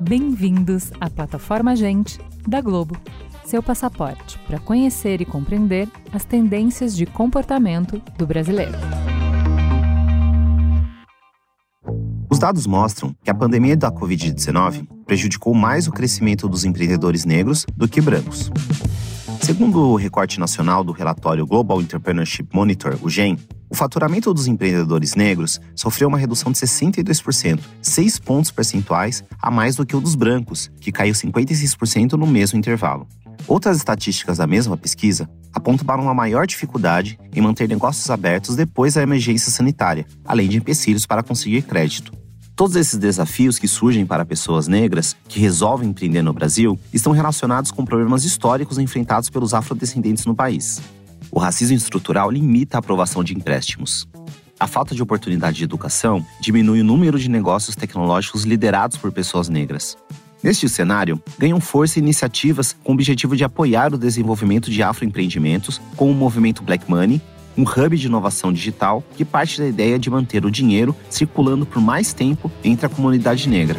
Bem-vindos à plataforma Gente da Globo, seu passaporte para conhecer e compreender as tendências de comportamento do brasileiro. Os dados mostram que a pandemia da Covid-19 prejudicou mais o crescimento dos empreendedores negros do que brancos. Segundo o recorte nacional do relatório Global Entrepreneurship Monitor, o GEM, o faturamento dos empreendedores negros sofreu uma redução de 62%, 6 pontos percentuais a mais do que o dos brancos, que caiu 56% no mesmo intervalo. Outras estatísticas da mesma pesquisa apontam para uma maior dificuldade em manter negócios abertos depois da emergência sanitária, além de empecilhos para conseguir crédito. Todos esses desafios que surgem para pessoas negras que resolvem empreender no Brasil estão relacionados com problemas históricos enfrentados pelos afrodescendentes no país. O racismo estrutural limita a aprovação de empréstimos. A falta de oportunidade de educação diminui o número de negócios tecnológicos liderados por pessoas negras. Neste cenário, ganham força iniciativas com o objetivo de apoiar o desenvolvimento de afroempreendimentos, como o movimento Black Money um hub de inovação digital que parte da ideia de manter o dinheiro circulando por mais tempo entre a comunidade negra.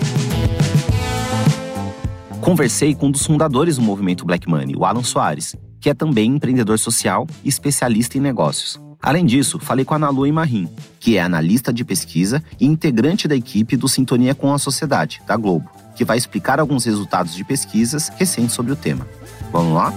Conversei com um dos fundadores do movimento Black Money, o Alan Soares, que é também empreendedor social e especialista em negócios. Além disso, falei com a Nalu Imarim, que é analista de pesquisa e integrante da equipe do Sintonia com a Sociedade, da Globo, que vai explicar alguns resultados de pesquisas recentes sobre o tema. Vamos lá?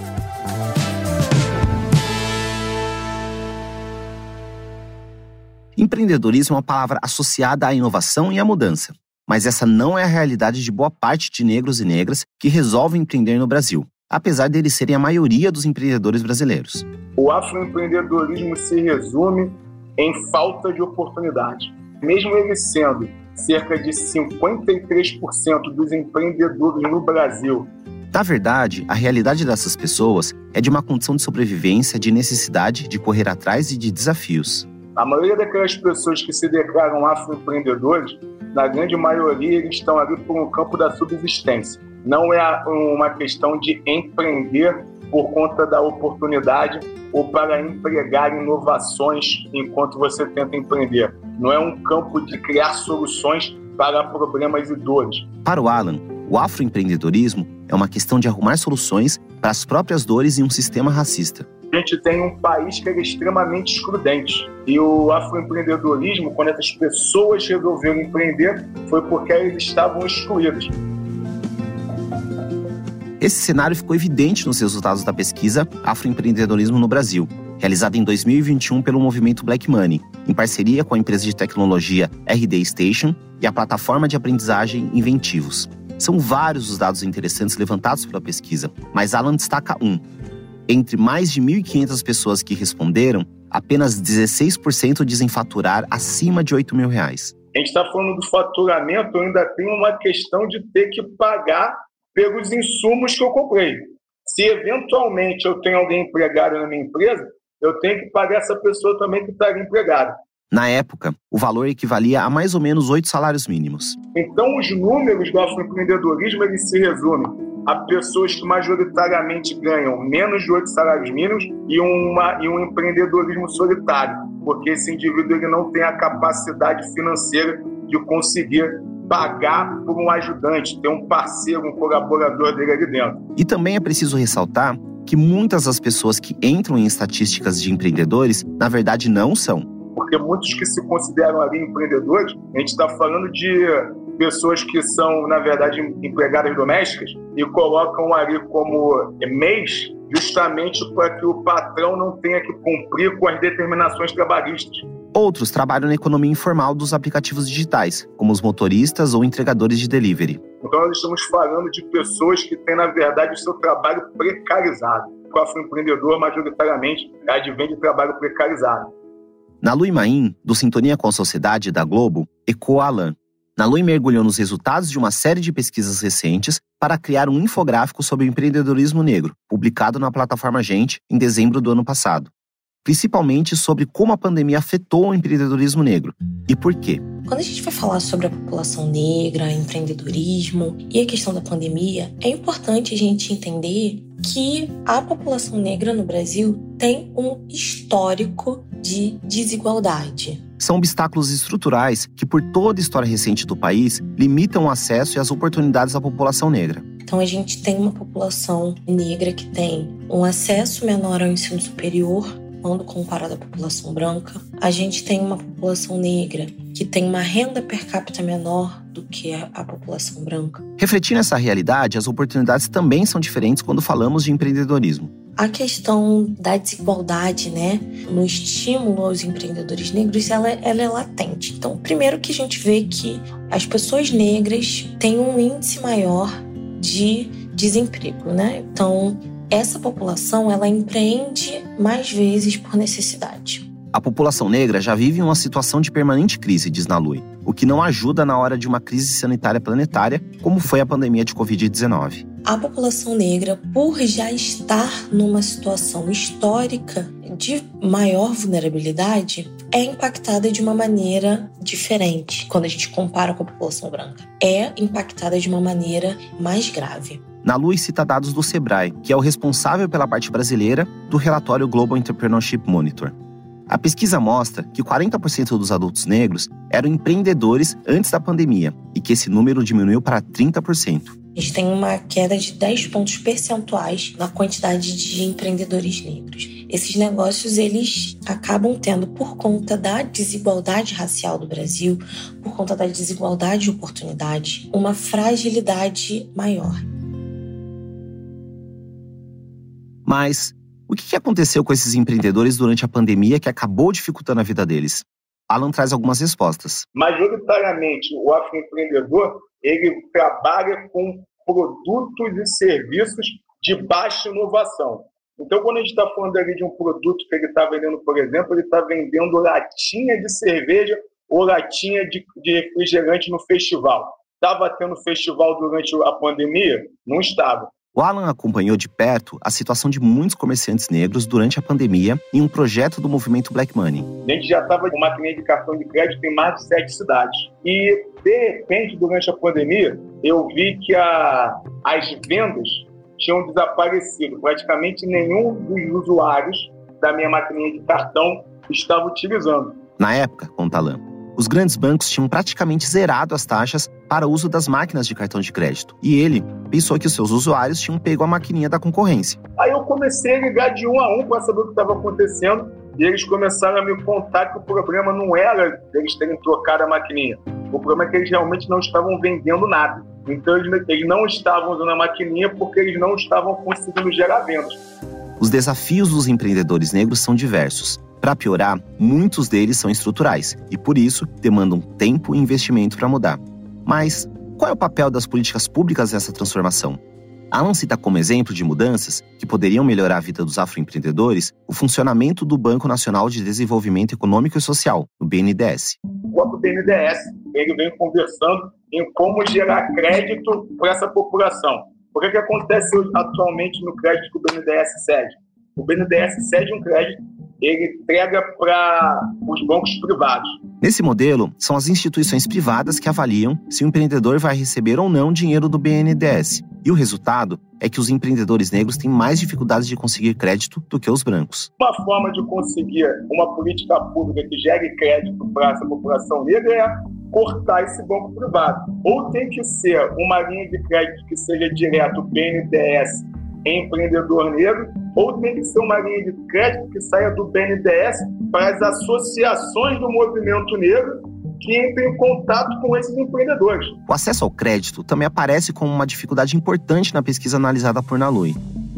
Empreendedorismo é uma palavra associada à inovação e à mudança, mas essa não é a realidade de boa parte de negros e negras que resolvem empreender no Brasil, apesar deles serem a maioria dos empreendedores brasileiros. O afroempreendedorismo se resume em falta de oportunidade. Mesmo ele sendo cerca de 53% dos empreendedores no Brasil. Na verdade, a realidade dessas pessoas é de uma condição de sobrevivência, de necessidade de correr atrás e de desafios. A maioria daquelas pessoas que se declaram afroempreendedores, na grande maioria, eles estão ali por um campo da subsistência. Não é uma questão de empreender por conta da oportunidade ou para empregar inovações enquanto você tenta empreender. Não é um campo de criar soluções para problemas e dores. Para o Alan, o afroempreendedorismo é uma questão de arrumar soluções para as próprias dores em um sistema racista a gente tem um país que é extremamente excludente. E o afroempreendedorismo, quando essas pessoas resolveram empreender, foi porque eles estavam excluídos. Esse cenário ficou evidente nos resultados da pesquisa Afroempreendedorismo no Brasil, realizada em 2021 pelo movimento Black Money, em parceria com a empresa de tecnologia RD Station e a plataforma de aprendizagem Inventivos. São vários os dados interessantes levantados pela pesquisa, mas Alan destaca um, entre mais de 1.500 pessoas que responderam, apenas 16% dizem faturar acima de 8 mil reais. A gente está falando do faturamento, ainda tem uma questão de ter que pagar pelos insumos que eu comprei. Se eventualmente eu tenho alguém empregado na minha empresa, eu tenho que pagar essa pessoa também que está empregada. Na época, o valor equivalia a mais ou menos oito salários mínimos. Então, os números do afroempreendedorismo eles se resumem a pessoas que majoritariamente ganham menos de oito salários mínimos e, uma, e um empreendedorismo solitário, porque esse indivíduo ele não tem a capacidade financeira de conseguir pagar por um ajudante, ter um parceiro, um colaborador dele ali dentro. E também é preciso ressaltar que muitas das pessoas que entram em estatísticas de empreendedores, na verdade, não são. Porque muitos que se consideram ali empreendedores, a gente está falando de pessoas que são, na verdade, empregadas domésticas e colocam ali como mês justamente para que o patrão não tenha que cumprir com as determinações trabalhistas. Outros trabalham na economia informal dos aplicativos digitais, como os motoristas ou entregadores de delivery. Então, nós estamos falando de pessoas que têm, na verdade, o seu trabalho precarizado. O afroempreendedor, majoritariamente, advém de trabalho precarizado. Na Luimaim, do Sintonia com a Sociedade da Globo, ecoa Alan, Nalui mergulhou nos resultados de uma série de pesquisas recentes para criar um infográfico sobre o empreendedorismo negro, publicado na plataforma Gente em dezembro do ano passado. Principalmente sobre como a pandemia afetou o empreendedorismo negro e por quê. Quando a gente vai falar sobre a população negra, empreendedorismo e a questão da pandemia, é importante a gente entender que a população negra no Brasil tem um histórico de desigualdade. São obstáculos estruturais que, por toda a história recente do país, limitam o acesso e as oportunidades da população negra. Então, a gente tem uma população negra que tem um acesso menor ao ensino superior, quando comparado à população branca. A gente tem uma população negra que tem uma renda per capita menor do que a, população branca. Refletindo essa realidade, as oportunidades também são diferentes quando falamos de empreendedorismo. A questão da desigualdade, né, no estímulo aos empreendedores negros, ela, ela é latente. Então, primeiro que a gente vê que as pessoas negras têm um índice maior de desemprego, né? Então, essa população ela empreende mais vezes por necessidade. A população negra já vive uma situação de permanente crise, diz Nalui, o que não ajuda na hora de uma crise sanitária planetária, como foi a pandemia de Covid-19. A população negra, por já estar numa situação histórica de maior vulnerabilidade, é impactada de uma maneira diferente quando a gente compara com a população branca. É impactada de uma maneira mais grave. Na Luz cita dados do Sebrae, que é o responsável pela parte brasileira do relatório Global Entrepreneurship Monitor. A pesquisa mostra que 40% dos adultos negros eram empreendedores antes da pandemia e que esse número diminuiu para 30%. A gente tem uma queda de 10 pontos percentuais na quantidade de empreendedores negros. Esses negócios eles acabam tendo por conta da desigualdade racial do Brasil, por conta da desigualdade de oportunidade, uma fragilidade maior. Mas o que aconteceu com esses empreendedores durante a pandemia que acabou dificultando a vida deles? Alan traz algumas respostas. Majoritariamente, o afroempreendedor ele trabalha com produtos e serviços de baixa inovação. Então, quando a gente está falando ali de um produto que ele está vendendo, por exemplo, ele está vendendo latinha de cerveja ou latinha de, de refrigerante no festival. Estava tendo festival durante a pandemia? Não estava. O Alan acompanhou de perto a situação de muitos comerciantes negros durante a pandemia em um projeto do movimento Black Money. A gente já estava com maquininha de cartão de crédito em mais de sete cidades. E, de repente, durante a pandemia, eu vi que a, as vendas tinham desaparecido. Praticamente nenhum dos usuários da minha maquininha de cartão estava utilizando. Na época, conta Alan, os grandes bancos tinham praticamente zerado as taxas para o uso das máquinas de cartão de crédito. E ele pensou que os seus usuários tinham pego a maquininha da concorrência. Aí eu comecei a ligar de um a um para saber o que estava acontecendo e eles começaram a me contar que o problema não era eles terem trocado a maquininha. O problema é que eles realmente não estavam vendendo nada. Então eles não estavam usando a maquininha porque eles não estavam conseguindo gerar vendas. Os desafios dos empreendedores negros são diversos. Para piorar, muitos deles são estruturais e, por isso, demandam tempo e investimento para mudar. Mas qual é o papel das políticas públicas nessa transformação? Alan cita como exemplo de mudanças que poderiam melhorar a vida dos afroempreendedores o funcionamento do Banco Nacional de Desenvolvimento Econômico e Social, o BNDES. O BNDES ele vem conversando em como gerar crédito para essa população. O que, que acontece atualmente no crédito que o BNDES cede? O BNDES cede um crédito ele entrega para os bancos privados. Nesse modelo, são as instituições privadas que avaliam se o empreendedor vai receber ou não dinheiro do BNDES. E o resultado é que os empreendedores negros têm mais dificuldades de conseguir crédito do que os brancos. Uma forma de conseguir uma política pública que gere crédito para essa população negra é cortar esse banco privado. Ou tem que ser uma linha de crédito que seja direto BNDES empreendedor negro, ou uma linha de crédito que saia do BNDES para as associações do movimento negro que entrem em contato com esses empreendedores. O acesso ao crédito também aparece como uma dificuldade importante na pesquisa analisada por Nalui.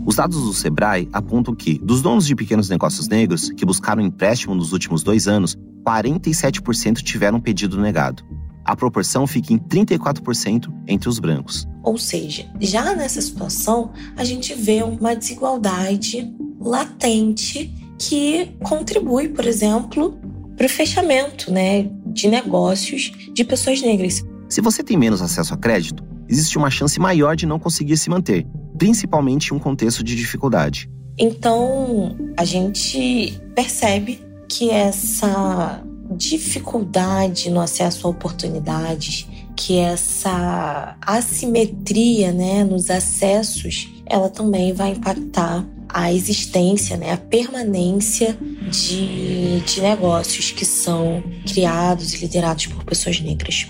Os dados do Sebrae apontam que, dos donos de pequenos negócios negros que buscaram empréstimo nos últimos dois anos, 47% tiveram pedido negado a proporção fica em 34% entre os brancos. Ou seja, já nessa situação, a gente vê uma desigualdade latente que contribui, por exemplo, para o fechamento né, de negócios de pessoas negras. Se você tem menos acesso a crédito, existe uma chance maior de não conseguir se manter, principalmente em um contexto de dificuldade. Então, a gente percebe que essa dificuldade no acesso a oportunidades, que essa assimetria né, nos acessos, ela também vai impactar a existência, né, a permanência de, de negócios que são criados e liderados por pessoas negras.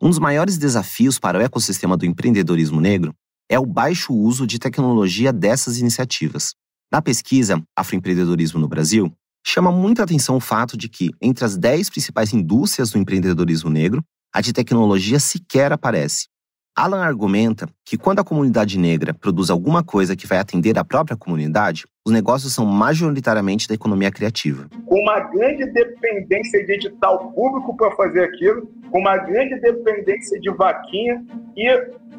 Um dos maiores desafios para o ecossistema do empreendedorismo negro é o baixo uso de tecnologia dessas iniciativas. Na pesquisa Afroempreendedorismo no Brasil, chama muita atenção o fato de que, entre as 10 principais indústrias do empreendedorismo negro, a de tecnologia sequer aparece. Alan argumenta que quando a comunidade negra produz alguma coisa que vai atender a própria comunidade, os negócios são majoritariamente da economia criativa. Com uma grande dependência de edital público para fazer aquilo, com uma grande dependência de vaquinha e,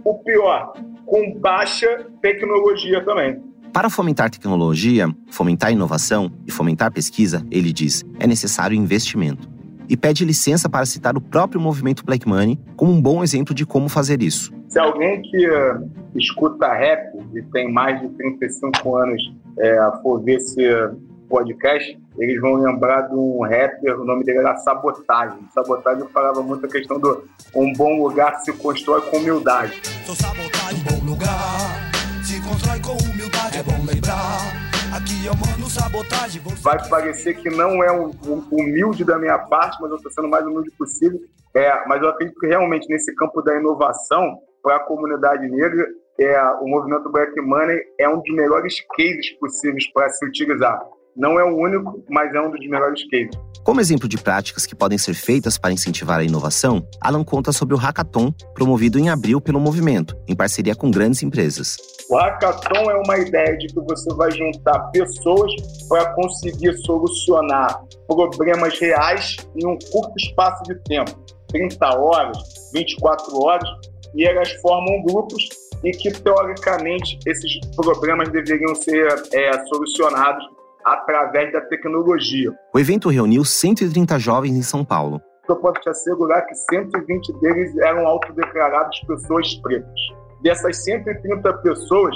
o pior, com baixa tecnologia também. Para fomentar tecnologia, fomentar inovação e fomentar pesquisa, ele diz, é necessário investimento e pede licença para citar o próprio movimento Black Money como um bom exemplo de como fazer isso. Se alguém que uh, escuta rap e tem mais de 35 anos é, for ver esse podcast, eles vão lembrar de um rapper, o nome dele era Sabotagem. Sabotagem falava muito a questão do um bom lugar se constrói com humildade. Sou sabotagem, um bom lugar se constrói com humildade, é bom lembrar. Aqui eu mando sabotagem. Vai parecer que não é um, um, humilde da minha parte, mas eu estou sendo o mais humilde possível. É, mas eu acredito que realmente nesse campo da inovação para a comunidade negra, é, o movimento Black Money é um dos melhores cases possíveis para se utilizar. Não é o único, mas é um dos melhores cases. Como exemplo de práticas que podem ser feitas para incentivar a inovação, Alan conta sobre o Hackathon, promovido em abril pelo movimento, em parceria com grandes empresas. O hackathon é uma ideia de que você vai juntar pessoas para conseguir solucionar problemas reais em um curto espaço de tempo 30 horas, 24 horas e elas formam grupos e que, teoricamente, esses problemas deveriam ser é, solucionados através da tecnologia. O evento reuniu 130 jovens em São Paulo. Eu posso te assegurar que 120 deles eram autodeclarados pessoas pretas dessas 130 pessoas,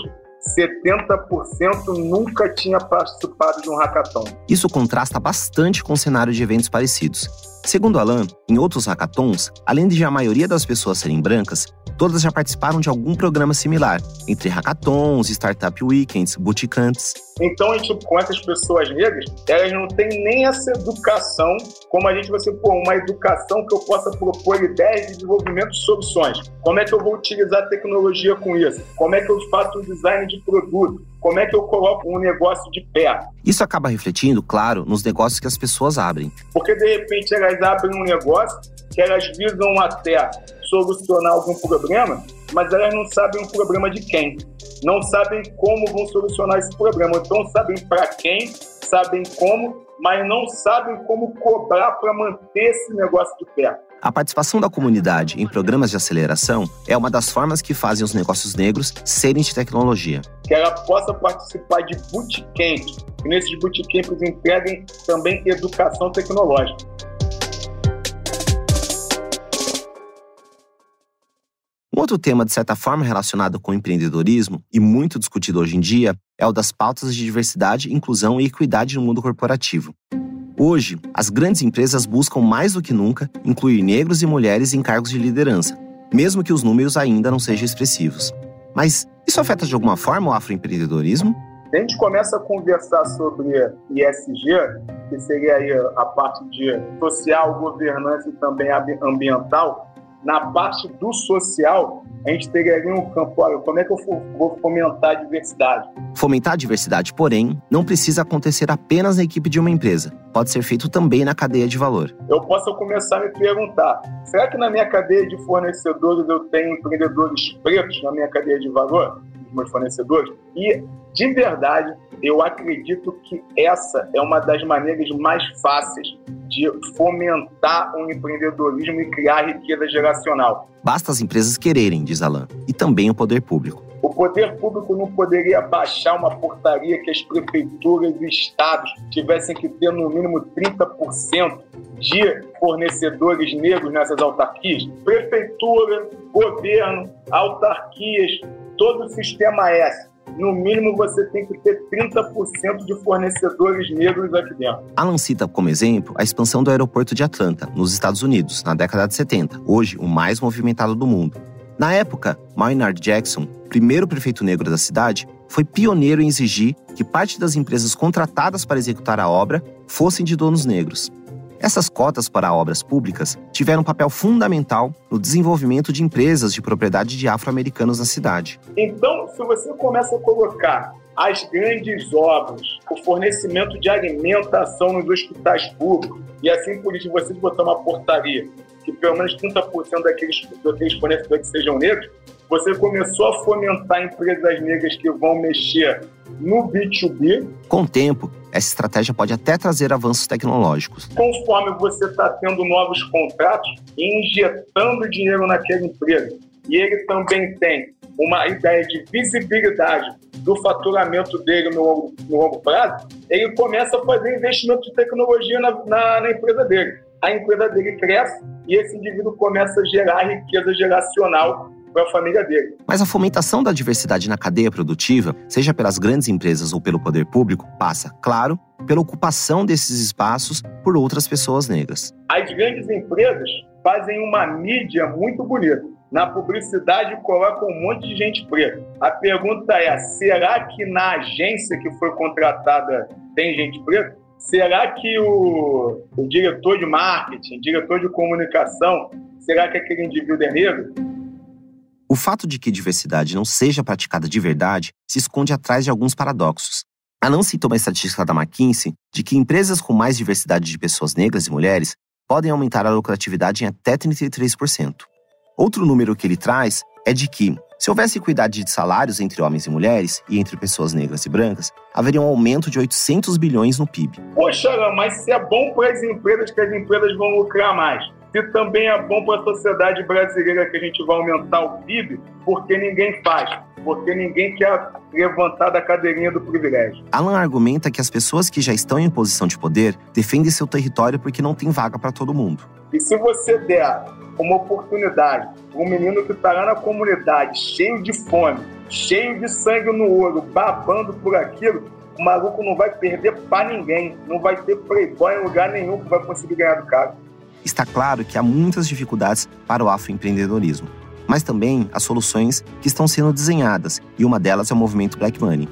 70% nunca tinha participado de um hackathon. Isso contrasta bastante com o cenário de eventos parecidos. Segundo Alan, em outros hackathons, além de a maioria das pessoas serem brancas, todas já participaram de algum programa similar, entre hackathons, startup weekends, bootcamps. Então, a gente, com essas pessoas negras, elas não têm nem essa educação, como a gente vai ser, pô, uma educação que eu possa propor ideias de desenvolvimento de soluções. Como é que eu vou utilizar tecnologia com isso? Como é que eu faço um design de produto? Como é que eu coloco um negócio de pé? Isso acaba refletindo, claro, nos negócios que as pessoas abrem. Porque, de repente, elas abrem um negócio que elas visam até solucionar algum problema, mas elas não sabem o problema de quem. Não sabem como vão solucionar esse problema. Então, sabem para quem, sabem como, mas não sabem como cobrar para manter esse negócio de pé. A participação da comunidade em programas de aceleração é uma das formas que fazem os negócios negros serem de tecnologia. Que ela possa participar de bootcamps, que nesses bootcamps entreguem também educação tecnológica. Um outro tema, de certa forma, relacionado com o empreendedorismo e muito discutido hoje em dia é o das pautas de diversidade, inclusão e equidade no mundo corporativo. Hoje, as grandes empresas buscam mais do que nunca incluir negros e mulheres em cargos de liderança, mesmo que os números ainda não sejam expressivos. Mas isso afeta de alguma forma o afroempreendedorismo? A gente começa a conversar sobre ISG, que seria aí a parte de social, governança e também ambiental, na parte do social, a gente teria ali um campo, olha, como é que eu vou fomentar a diversidade? Fomentar a diversidade, porém, não precisa acontecer apenas na equipe de uma empresa. Pode ser feito também na cadeia de valor. Eu posso começar a me perguntar, será que na minha cadeia de fornecedores eu tenho empreendedores pretos na minha cadeia de valor? Os meus fornecedores? E, de verdade, eu acredito que essa é uma das maneiras mais fáceis de fomentar o um empreendedorismo e criar riqueza geracional. Basta as empresas quererem, diz Alain, e também o poder público. O poder público não poderia baixar uma portaria que as prefeituras e estados tivessem que ter no mínimo 30% de fornecedores negros nessas autarquias? Prefeitura, governo, autarquias, todo o sistema S. No mínimo, você tem que ter 30% de fornecedores negros aqui dentro. Alan cita como exemplo a expansão do aeroporto de Atlanta, nos Estados Unidos, na década de 70, hoje o mais movimentado do mundo. Na época, Maynard Jackson, primeiro prefeito negro da cidade, foi pioneiro em exigir que parte das empresas contratadas para executar a obra fossem de donos negros. Essas cotas para obras públicas tiveram um papel fundamental no desenvolvimento de empresas de propriedade de afro-americanos na cidade. Então, se você começa a colocar as grandes obras, o fornecimento de alimentação nos hospitais públicos, e assim por isso você botar uma portaria que pelo menos 30% daqueles, daqueles fornecedores sejam negros, você começou a fomentar empresas negras que vão mexer no B2B. Com o tempo, essa estratégia pode até trazer avanços tecnológicos. Conforme você está tendo novos contratos e injetando dinheiro naquela empresa, e ele também tem uma ideia de visibilidade do faturamento dele no longo, no longo prazo, ele começa a fazer investimento de tecnologia na, na, na empresa dele. A empresa dele cresce e esse indivíduo começa a gerar riqueza geracional para a família dele. Mas a fomentação da diversidade na cadeia produtiva, seja pelas grandes empresas ou pelo poder público, passa, claro, pela ocupação desses espaços por outras pessoas negras. As grandes empresas fazem uma mídia muito bonita. Na publicidade colocam um monte de gente preta. A pergunta é: será que na agência que foi contratada tem gente preta? Será que o, o diretor de marketing, diretor de comunicação, será que aquele indivíduo é negro? O fato de que diversidade não seja praticada de verdade se esconde atrás de alguns paradoxos. A não citou uma estatística da McKinsey de que empresas com mais diversidade de pessoas negras e mulheres podem aumentar a lucratividade em até 33%. Outro número que ele traz é de que, se houvesse equidade de salários entre homens e mulheres e entre pessoas negras e brancas, haveria um aumento de 800 bilhões no PIB. Poxa, mas se é bom para as empresas, que as empresas vão lucrar mais. Se também é bom para a sociedade brasileira que a gente vai aumentar o PIB, porque ninguém faz, porque ninguém quer levantar da cadeirinha do privilégio. Alan argumenta que as pessoas que já estão em posição de poder defendem seu território porque não tem vaga para todo mundo. E se você der uma oportunidade para um menino que está lá na comunidade, cheio de fome, cheio de sangue no olho, babando por aquilo, o maluco não vai perder para ninguém, não vai ter playboy em lugar nenhum que vai conseguir ganhar do cara. Está claro que há muitas dificuldades para o afroempreendedorismo, mas também há soluções que estão sendo desenhadas, e uma delas é o movimento Black Money.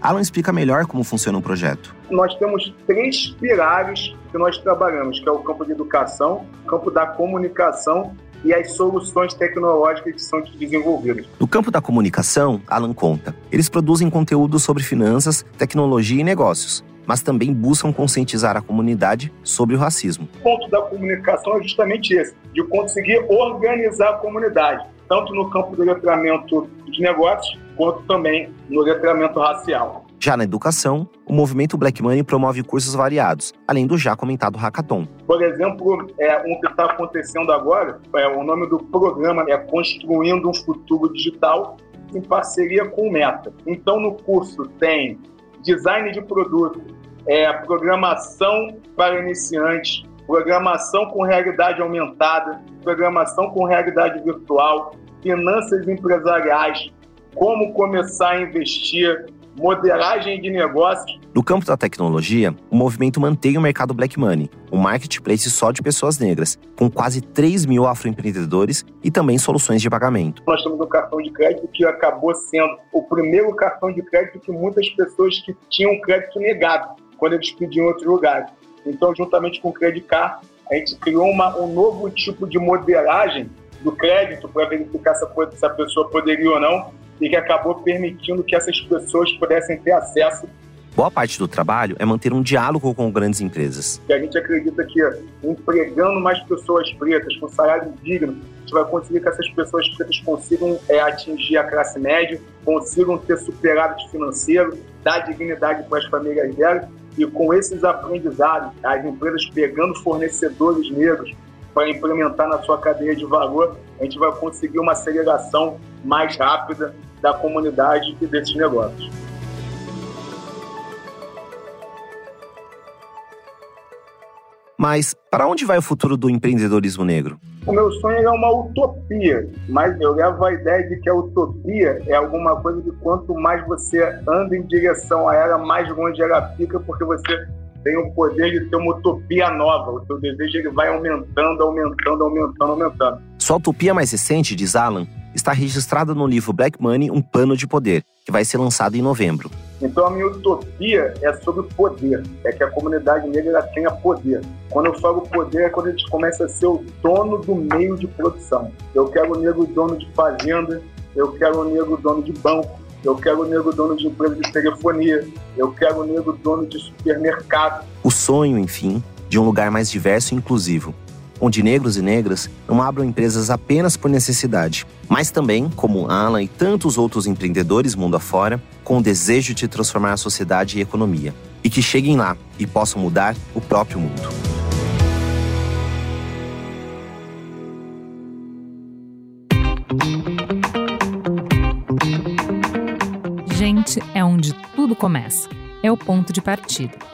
Alan explica melhor como funciona o projeto. Nós temos três pilares que nós trabalhamos, que é o campo de educação, o campo da comunicação e as soluções tecnológicas que são desenvolvidas. No campo da comunicação, Alan conta, eles produzem conteúdo sobre finanças, tecnologia e negócios, mas também buscam conscientizar a comunidade sobre o racismo. O ponto da comunicação é justamente esse, de conseguir organizar a comunidade, tanto no campo do letramento de negócios, quanto também no letramento racial. Já na educação, o movimento Black Money promove cursos variados, além do já comentado hackathon. Por exemplo, é, um que está acontecendo agora, é, o nome do programa é Construindo um Futuro Digital, em parceria com o Meta. Então, no curso tem design de produto, é, programação para iniciantes, programação com realidade aumentada, programação com realidade virtual, finanças empresariais, como começar a investir, modelagem de negócios. No campo da tecnologia, o movimento mantém o mercado Black Money, um marketplace só de pessoas negras, com quase 3 mil afroempreendedores e também soluções de pagamento. Nós temos um cartão de crédito que acabou sendo o primeiro cartão de crédito que muitas pessoas que tinham crédito negado, quando eles pediam em outros lugares. Então, juntamente com o Credit Card, a gente criou uma, um novo tipo de modelagem do crédito para verificar se a, se a pessoa poderia ou não e que acabou permitindo que essas pessoas pudessem ter acesso Boa parte do trabalho é manter um diálogo com grandes empresas. a gente acredita que empregando mais pessoas pretas com salário digno, a gente vai conseguir que essas pessoas pretas consigam é, atingir a classe média, consigam ter superávit financeiro, dar dignidade para as famílias delas. E com esses aprendizados, as empresas pegando fornecedores negros para implementar na sua cadeia de valor, a gente vai conseguir uma aceleração mais rápida da comunidade e desses negócios. Mas para onde vai o futuro do empreendedorismo negro? O meu sonho é uma utopia, mas eu levo a ideia de que a utopia é alguma coisa que quanto mais você anda em direção a ela, mais longe ela fica, porque você tem o poder de ter uma utopia nova. O seu desejo ele vai aumentando, aumentando, aumentando, aumentando. Sua utopia mais recente, diz Alan, está registrada no livro Black Money, Um Pano de Poder, que vai ser lançado em novembro. Então a minha utopia é sobre poder, é que a comunidade negra tenha poder. Quando eu falo poder é quando a gente começa a ser o dono do meio de produção. Eu quero o negro dono de fazenda, eu quero o negro dono de banco, eu quero o negro dono de empresa de telefonia, eu quero o negro dono de supermercado. O sonho, enfim, de um lugar mais diverso e inclusivo, onde negros e negras não abram empresas apenas por necessidade, mas também, como Alan e tantos outros empreendedores mundo afora, com o desejo de transformar a sociedade e a economia, e que cheguem lá e possam mudar o próprio mundo. Gente é onde tudo começa. É o ponto de partida.